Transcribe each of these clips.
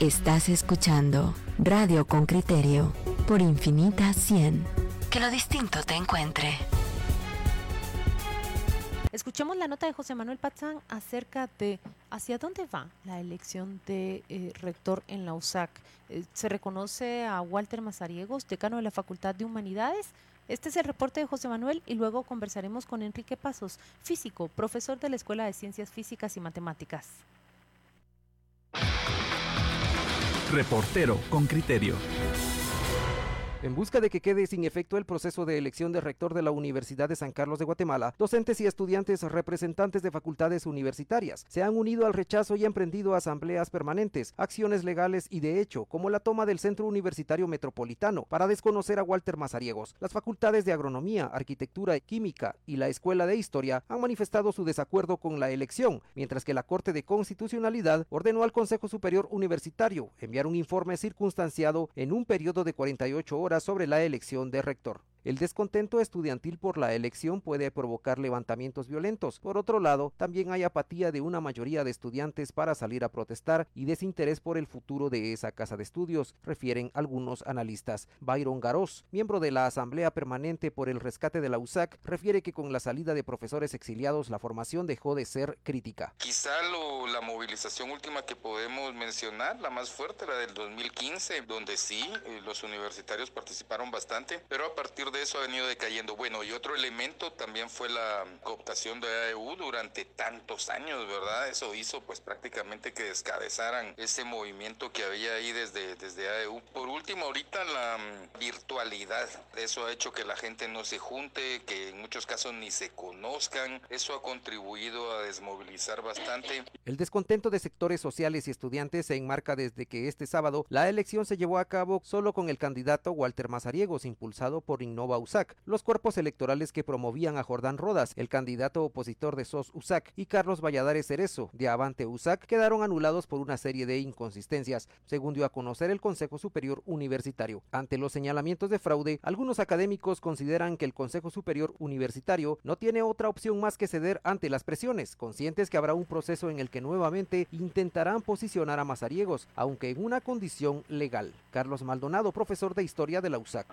Estás escuchando Radio con Criterio por Infinita 100. Que lo distinto te encuentre. Escuchemos la nota de José Manuel Pazán acerca de hacia dónde va la elección de eh, rector en la USAC. Eh, se reconoce a Walter Mazariegos, decano de la Facultad de Humanidades. Este es el reporte de José Manuel y luego conversaremos con Enrique Pasos, físico, profesor de la Escuela de Ciencias Físicas y Matemáticas. Reportero con criterio. En busca de que quede sin efecto el proceso de elección de rector de la Universidad de San Carlos de Guatemala, docentes y estudiantes representantes de facultades universitarias se han unido al rechazo y emprendido asambleas permanentes, acciones legales y de hecho, como la toma del Centro Universitario Metropolitano para desconocer a Walter Mazariegos. Las facultades de Agronomía, Arquitectura, Química y la Escuela de Historia han manifestado su desacuerdo con la elección, mientras que la Corte de Constitucionalidad ordenó al Consejo Superior Universitario enviar un informe circunstanciado en un periodo de 48 horas sobre la elección de rector. El descontento estudiantil por la elección puede provocar levantamientos violentos. Por otro lado, también hay apatía de una mayoría de estudiantes para salir a protestar y desinterés por el futuro de esa casa de estudios, refieren algunos analistas. Byron Garós, miembro de la Asamblea Permanente por el Rescate de la USAC, refiere que con la salida de profesores exiliados la formación dejó de ser crítica. Quizá la movilización última que podemos mencionar, la más fuerte, la del 2015, donde sí, eh, los universitarios participaron bastante, pero a partir de eso ha venido decayendo. Bueno, y otro elemento también fue la cooptación de AEU durante tantos años, ¿verdad? Eso hizo pues prácticamente que descabezaran ese movimiento que había ahí desde, desde AEU. Por último, ahorita la mm, virtualidad, eso ha hecho que la gente no se junte, que en muchos casos ni se conozcan. Eso ha contribuido a desmovilizar bastante. El descontento de sectores sociales y estudiantes se enmarca desde que este sábado la elección se llevó a cabo solo con el candidato Walter Mazariegos, impulsado por Ignacio Nova USAC, los cuerpos electorales que promovían a Jordán Rodas, el candidato opositor de SOS USAC, y Carlos Valladares Cerezo, de Avante USAC, quedaron anulados por una serie de inconsistencias, según dio a conocer el Consejo Superior Universitario. Ante los señalamientos de fraude, algunos académicos consideran que el Consejo Superior Universitario no tiene otra opción más que ceder ante las presiones, conscientes que habrá un proceso en el que nuevamente intentarán posicionar a Mazariegos, aunque en una condición legal. Carlos Maldonado, profesor de Historia de la USAC.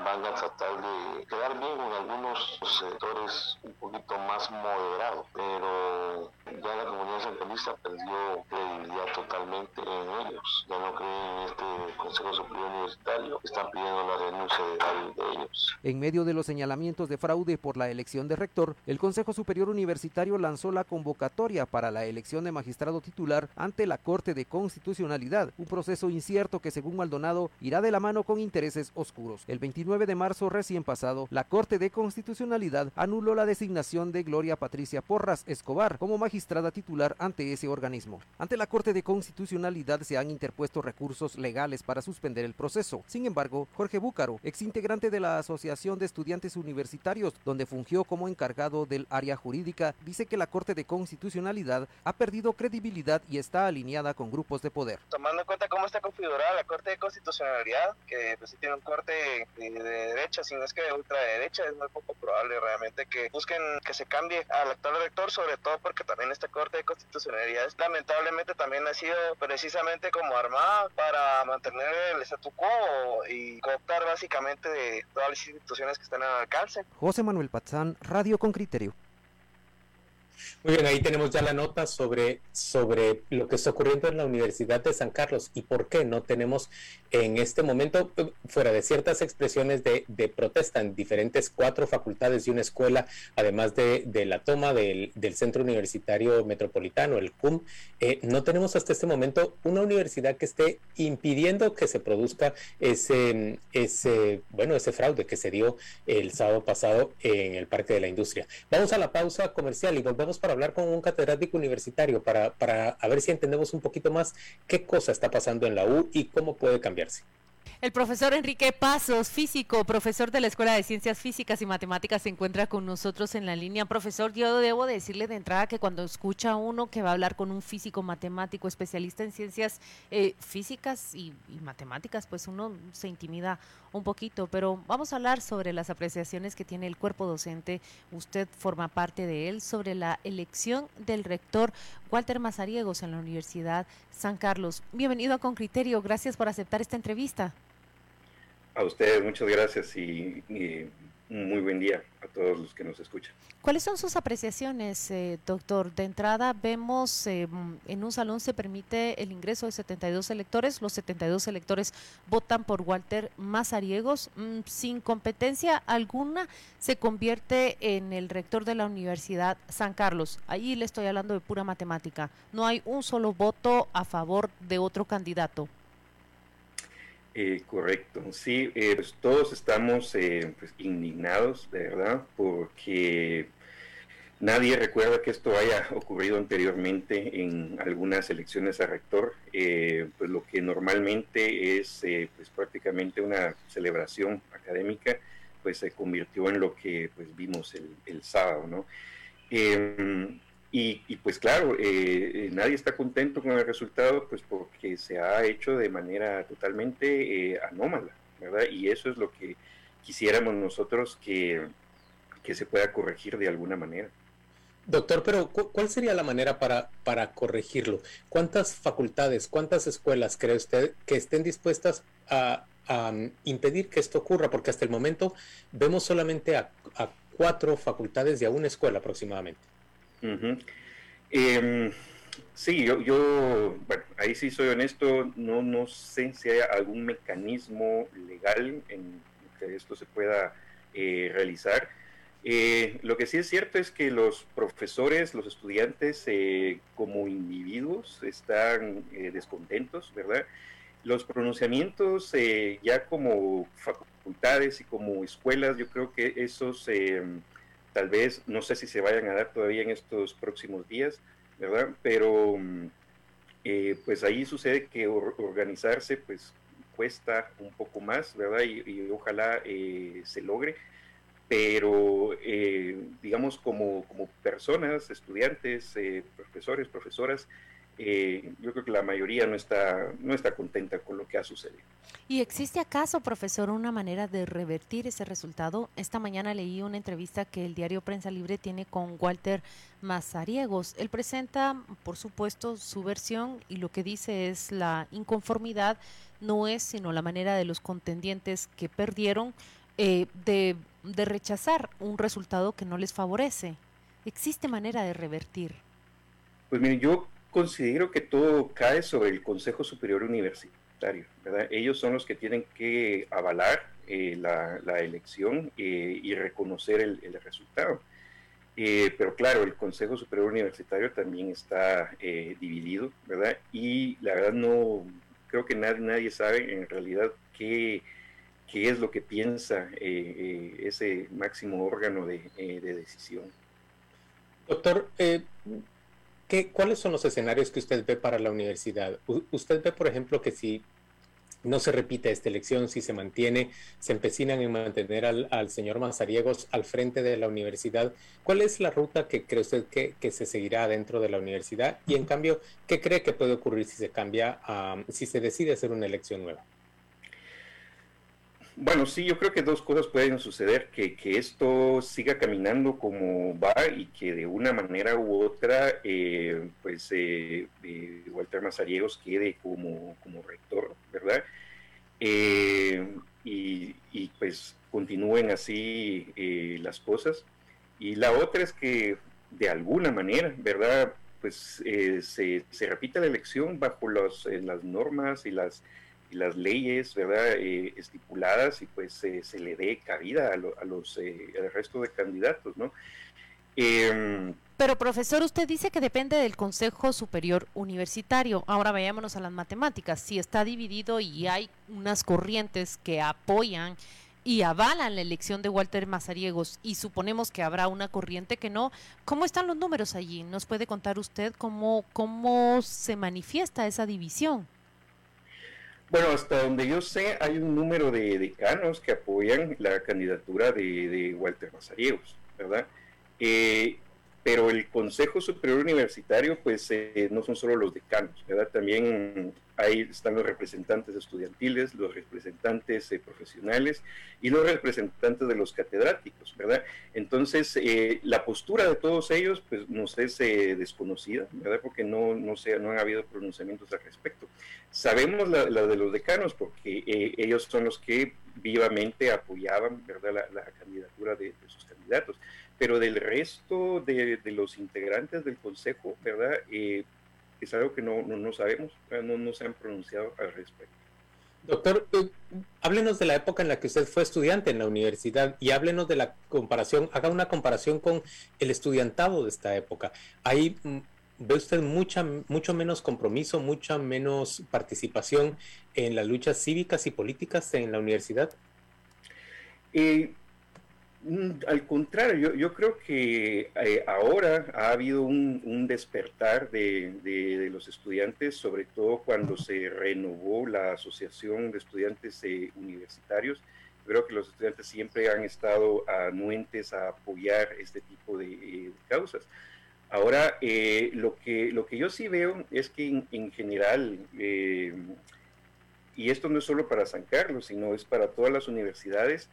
Quedar bien con algunos sectores un poquito más moderados, pero ya la comunidad centralista perdió credibilidad totalmente en ellos. Ya no creen en este Consejo Superior Universitario, están pidiendo la de ellos. En medio de los señalamientos de fraude por la elección de rector, el Consejo Superior Universitario lanzó la convocatoria para la elección de magistrado titular ante la Corte de Constitucionalidad, un proceso incierto que según Maldonado irá de la mano con intereses oscuros. El 29 de marzo recién pasado la Corte de Constitucionalidad anuló la designación de Gloria Patricia Porras Escobar como magistrada titular ante ese organismo. Ante la Corte de Constitucionalidad se han interpuesto recursos legales para suspender el proceso. Sin embargo, Jorge Búcaro, exintegrante de la Asociación de Estudiantes Universitarios, donde fungió como encargado del área jurídica, dice que la Corte de Constitucionalidad ha perdido credibilidad y está alineada con grupos de poder. Tomando en cuenta cómo está configurada la Corte de Constitucionalidad, que pues, tiene un corte de, de derecha, si no es que ultraderecha, es muy poco probable realmente que busquen que se cambie al actual rector, sobre todo porque también esta Corte de Constitucionalidad lamentablemente también ha sido precisamente como armada para mantener el statu quo y cooptar básicamente de todas las instituciones que están al alcance. José Manuel Pazán, Radio con Criterio. Muy bien, ahí tenemos ya la nota sobre, sobre lo que está ocurriendo en la Universidad de San Carlos y por qué no tenemos en este momento, fuera de ciertas expresiones de, protesta en diferentes cuatro facultades y una escuela, además de, de la toma del, del, Centro Universitario Metropolitano, el CUM, eh, no tenemos hasta este momento una universidad que esté impidiendo que se produzca ese, ese, bueno, ese fraude que se dio el sábado pasado en el Parque de la Industria. Vamos a la pausa comercial y volvemos para hablar con un catedrático universitario para, para ver si entendemos un poquito más qué cosa está pasando en la U y cómo puede cambiarse. El profesor Enrique Pasos, físico, profesor de la Escuela de Ciencias Físicas y Matemáticas, se encuentra con nosotros en la línea. Profesor, yo debo decirle de entrada que cuando escucha uno que va a hablar con un físico matemático especialista en ciencias eh, físicas y, matemáticas, pues uno se intimida un poquito. Pero vamos a hablar sobre las apreciaciones que tiene el cuerpo docente. Usted forma parte de él sobre la elección del rector Walter Mazariegos en la Universidad San Carlos. Bienvenido a Con Criterio. Gracias por aceptar esta entrevista. A ustedes muchas gracias y, muy buen día a todos los que nos escuchan. ¿Cuáles son sus apreciaciones, eh, doctor? De entrada, vemos eh, en un salón se permite el ingreso de 72 electores. Los 72 electores votan por Walter Mazariegos. Mm, sin competencia alguna, se convierte en el rector de la Universidad San Carlos. Ahí le estoy hablando de pura matemática. No hay un solo voto a favor de otro candidato. Eh, correcto, sí, eh, pues todos estamos eh, pues, indignados, de verdad, porque nadie recuerda que esto haya ocurrido anteriormente en algunas elecciones a rector, pues lo que normalmente es pues prácticamente una celebración académica, pues se convirtió en lo que pues vimos el, el sábado, ¿no? Y, y, pues claro, eh, nadie está contento con el resultado, pues porque se ha hecho de manera totalmente eh, anómala, ¿verdad? Y eso es lo que quisiéramos nosotros que, que se pueda corregir de alguna manera. Doctor, pero ¿cuál sería la manera para, para corregirlo? ¿Cuántas facultades, cuántas escuelas cree usted que estén dispuestas a, a impedir que esto ocurra? Porque hasta el momento vemos solamente a, a cuatro facultades y a una escuela aproximadamente. Eh, sí, yo, yo, bueno, ahí sí soy honesto, no, no sé si hay algún mecanismo legal en que esto se pueda eh, realizar. Eh, lo que sí es cierto es que los profesores, los estudiantes eh, como individuos están descontentos, ¿verdad? Los pronunciamientos ya como facultades y como escuelas, yo creo que esos tal vez, no sé si se vayan a dar todavía en estos próximos días, ¿verdad? Pero eh, pues ahí sucede que or organizarse pues cuesta un poco más, ¿verdad? Y, ojalá eh, se logre, pero eh, digamos como, como personas, estudiantes, profesores, profesoras, eh, yo creo que la mayoría no está, no está contenta con lo que ha sucedido. ¿Y existe acaso, profesor, una manera de revertir ese resultado? Esta mañana leí una entrevista que el diario Prensa Libre tiene con Walter Mazariegos. Él presenta, por supuesto, su versión y lo que dice es la inconformidad no es sino la manera de los contendientes que perdieron eh, de, de rechazar un resultado que no les favorece. ¿Existe manera de revertir? Pues mire, yo considero que todo cae sobre el Consejo Superior Universitario, ¿verdad? Ellos son los que tienen que avalar eh, la, la, elección eh, y reconocer el, el resultado. Eh, pero claro, el Consejo Superior Universitario también está dividido, ¿verdad? Y la verdad no, creo que nadie, nadie sabe en realidad qué, qué es lo que piensa ese máximo órgano de, de decisión. Doctor, ¿Qué, ¿Cuáles son los escenarios que usted ve para la universidad? Usted ve, por ejemplo, que si no se repite esta elección, si se mantiene, se empecinan en mantener al, señor Mazariegos al frente de la universidad. ¿Cuál es la ruta que cree usted que, se seguirá dentro de la universidad? Y en cambio, ¿qué cree que puede ocurrir si se cambia, si se decide hacer una elección nueva? Bueno, sí, yo creo que dos cosas pueden suceder, que, que, esto siga caminando como va y que de una manera u otra, eh, pues eh, eh, Walter Mazariegos quede como, como rector, ¿verdad? Y, y, pues continúen así las cosas. Y la otra es que de alguna manera, ¿verdad? Pues se, se repita la elección bajo los, las normas y las las leyes verdad eh, estipuladas y pues se le dé cabida a, a los eh, al resto de candidatos no eh, pero profesor usted dice que depende del Consejo Superior Universitario ahora vayámonos a las matemáticas si está dividido y hay unas corrientes que apoyan y avalan la elección de Walter Mazariegos y suponemos que habrá una corriente que no, ¿cómo están los números allí? ¿Nos puede contar usted cómo, cómo se manifiesta esa división? Bueno, hasta donde yo sé, hay un número de decanos que apoyan la candidatura de, Walter Mazariegos, ¿verdad? Eh, pero el Consejo Superior Universitario, pues eh, no son solo los decanos, ¿verdad? También ahí están los representantes estudiantiles, los representantes eh, profesionales y los representantes de los catedráticos, ¿verdad? Entonces, eh, la postura de todos ellos, pues nos es desconocida, ¿verdad? Porque no, no, se, no han habido pronunciamientos al respecto. Sabemos la, de los decanos porque ellos son los que vivamente apoyaban, ¿verdad? La, candidatura de sus candidatos pero del resto de, los integrantes del Consejo, ¿verdad? Eh, es algo que no, no, sabemos, no, no se han pronunciado al respecto. Doctor, eh, háblenos de la época en la que usted fue estudiante en la universidad y háblenos de la comparación, haga una comparación con el estudiantado de esta época. Ahí mm, ve usted mucha, mucho menos compromiso, mucha menos participación en las luchas cívicas y políticas en la universidad. Eh, al contrario, yo, creo que eh, ahora ha habido un, despertar de, los estudiantes, sobre todo cuando se renovó la Asociación de Estudiantes eh, Universitarios. Creo que los estudiantes siempre han estado anuentes a apoyar este tipo de, eh, causas. Ahora, lo, que, lo que yo sí veo es que en general, y esto no es solo para San Carlos, sino es para todas las universidades,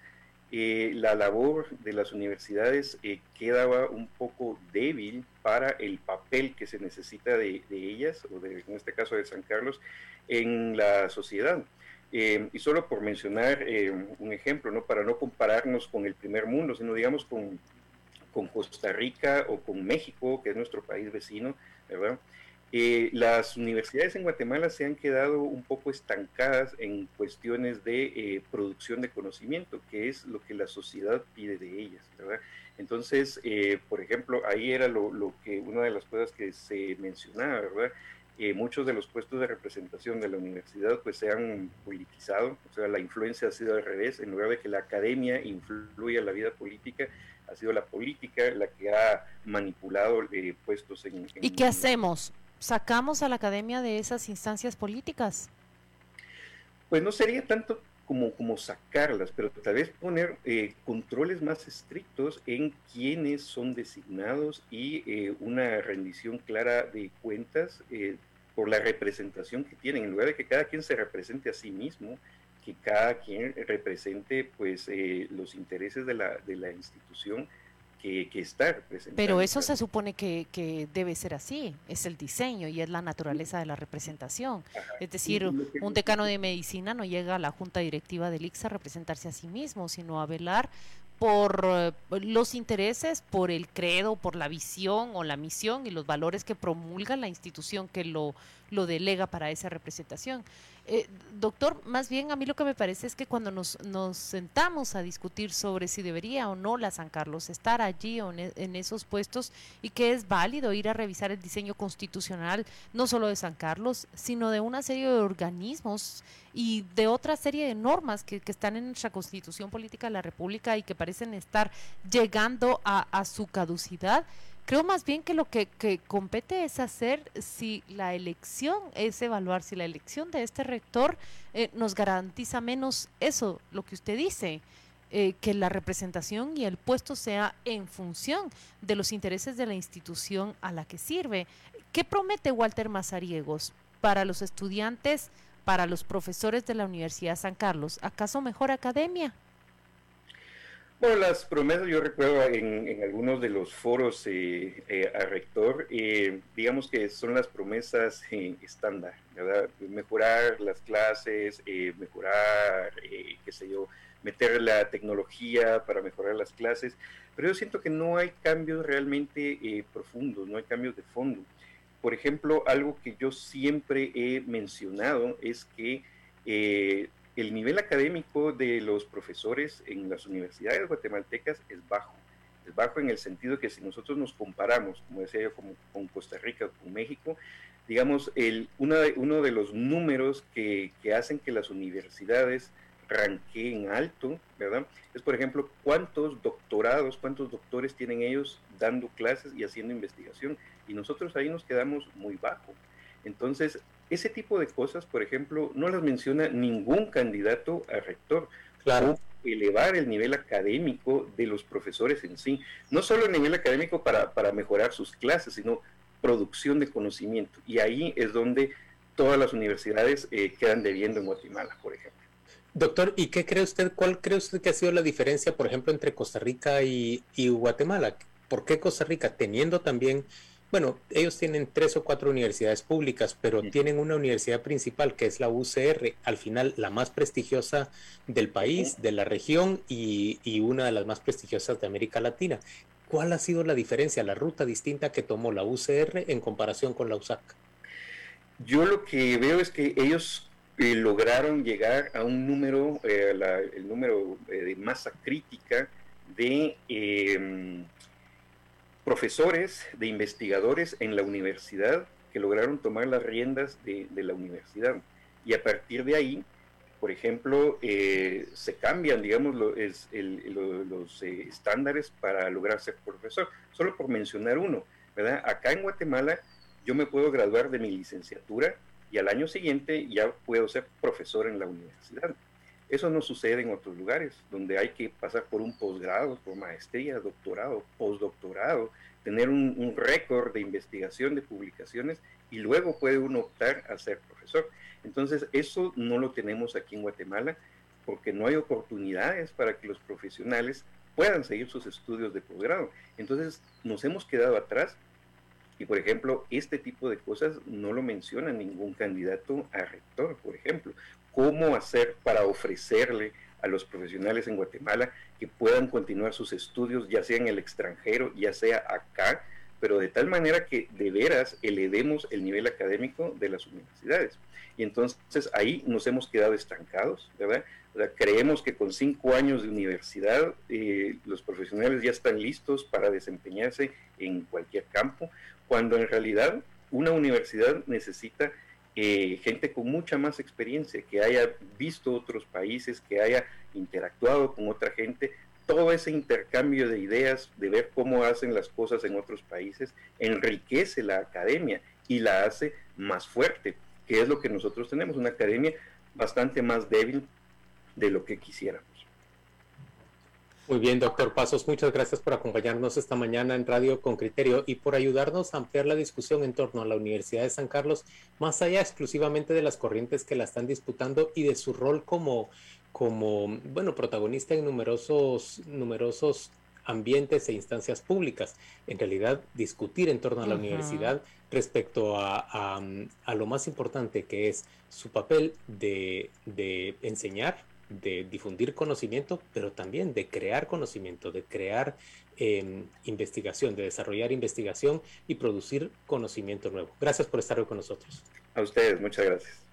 eh, la labor de las universidades eh, quedaba un poco débil para el papel que se necesita de, ellas, o de, en este caso de San Carlos, en la sociedad. Eh, y solo por mencionar un ejemplo, ¿no? para no compararnos con el primer mundo, sino digamos con, con Costa Rica o con México, que es nuestro país vecino, ¿verdad? Eh, las universidades en Guatemala se han quedado un poco estancadas en cuestiones de eh, producción de conocimiento, que es lo que la sociedad pide de ellas, ¿verdad? Entonces, eh, por ejemplo, ahí era lo, que una de las cosas que se mencionaba, ¿verdad? muchos de los puestos de representación de la universidad pues se han politizado, o sea, la influencia ha sido al revés, en lugar de que la academia influya en la vida política, ha sido la política la que ha manipulado puestos en, en... ¿Y qué hacemos? Sacamos a la academia de esas instancias políticas? Pues no sería tanto como, como sacarlas, pero tal vez poner eh, controles más estrictos en quiénes son designados y eh, una rendición clara de cuentas eh, por la representación que tienen, en lugar de que cada quien se represente a sí mismo, que cada quien represente pues los intereses de la, de la institución que, estar Pero eso se supone que, debe ser así, es el diseño y es la naturaleza de la representación. Es decir, un decano de medicina no llega a la junta directiva del ICSA a representarse a sí mismo, sino a velar por eh, los intereses, por el credo, por la visión o la misión y los valores que promulga la institución que lo, lo delega para esa representación. Eh, doctor, más bien a mí lo que me parece es que cuando nos, nos sentamos a discutir sobre si debería o no la San Carlos estar allí o en, esos puestos y que es válido ir a revisar el diseño constitucional, no solo de San Carlos, sino de una serie de organismos y de otra serie de normas que, están en nuestra constitución política de la República y que parecen estar llegando a su caducidad Creo más bien que lo que, compete es hacer si la elección, es evaluar si la elección de este rector eh, nos garantiza menos eso, lo que usted dice, eh, que la representación y el puesto sea en función de los intereses de la institución a la que sirve. ¿Qué promete Walter Mazariegos para los estudiantes, para los profesores de la Universidad San Carlos? ¿Acaso mejor academia? Bueno, las promesas yo recuerdo en, algunos de los foros eh, eh, a rector, eh, digamos que son las promesas estándar, ¿verdad? Mejorar las clases, mejorar, qué sé yo, meter la tecnología para mejorar las clases, pero yo siento que no hay cambios realmente profundos, no hay cambios de fondo. Por ejemplo, algo que yo siempre he mencionado es que el nivel académico de los profesores en las universidades guatemaltecas es bajo. Es bajo en el sentido que si nosotros nos comparamos, como decía yo, con Costa Rica o con México, digamos, el, uno, de, uno de los números que, hacen que las universidades ranqueen alto, ¿verdad? Es, por ejemplo, cuántos doctorados, cuántos doctores tienen ellos dando clases y haciendo investigación. Y nosotros ahí nos quedamos muy bajo. Entonces, ese tipo de cosas, por ejemplo, no las menciona ningún candidato a rector. Claro. elevar el nivel académico de los profesores en sí, no solo el nivel académico para, para mejorar sus clases, sino producción de conocimiento. Y ahí es donde todas las universidades eh, quedan debiendo en Guatemala, por ejemplo. Doctor, ¿y qué cree usted, cuál cree usted que ha sido la diferencia, por ejemplo, entre Costa Rica y, y Guatemala? ¿Por qué Costa Rica, teniendo también bueno, ellos tienen tres o cuatro universidades públicas, pero tienen una universidad principal que es la UCR, al final la más prestigiosa del país, de la región y, una de las más prestigiosas de América Latina. ¿Cuál ha sido la diferencia, la ruta distinta que tomó la UCR en comparación con la USAC? Yo lo que veo es que ellos eh, lograron llegar a un número, eh, el número eh, de masa crítica de profesores, de investigadores en la universidad que lograron tomar las riendas de, la universidad. Y a partir de ahí, por ejemplo, eh, se cambian, digamos, los eh, estándares para lograr ser profesor. Solo por mencionar uno, ¿verdad? Acá en Guatemala yo me puedo graduar de mi licenciatura y al año siguiente ya puedo ser profesor en la universidad. Eso no sucede en otros lugares, donde hay que pasar por un posgrado, por maestría, doctorado, postdoctorado, tener un, récord de investigación, de publicaciones, y luego puede uno optar a ser profesor. Entonces, eso no lo tenemos aquí en Guatemala, porque no hay oportunidades para que los profesionales puedan seguir sus estudios de posgrado. Entonces, nos hemos quedado atrás y, por ejemplo, este tipo de cosas no lo menciona ningún candidato a rector, por ejemplo cómo hacer para ofrecerle a los profesionales en Guatemala que puedan continuar sus estudios, ya sea en el extranjero, ya sea acá, pero de tal manera que de veras elevemos el nivel académico de las universidades. Y entonces ahí nos hemos quedado estancados, ¿verdad? creemos que con cinco años de universidad eh, los profesionales ya están listos para desempeñarse en cualquier campo, cuando en realidad una universidad necesita eh, gente con mucha más experiencia, que haya visto otros países, que haya interactuado con otra gente, todo ese intercambio de ideas, de ver cómo hacen las cosas en otros países, enriquece la academia y la hace más fuerte, que es lo que nosotros tenemos, una academia bastante más débil de lo que quisiéramos. Muy bien, doctor Pasos, muchas gracias por acompañarnos esta mañana en Radio con Criterio y por ayudarnos a ampliar la discusión en torno a la Universidad de San Carlos, más allá exclusivamente de las corrientes que la están disputando y de su rol como, como bueno, protagonista en numerosos, numerosos ambientes e instancias públicas. En realidad, discutir en torno a la universidad respecto a, a, lo más importante que es su papel de, de enseñar, de difundir conocimiento, pero también de crear conocimiento, de crear em, investigación, de desarrollar investigación y producir conocimiento nuevo. Gracias por estar hoy con nosotros. A ustedes, muchas gracias.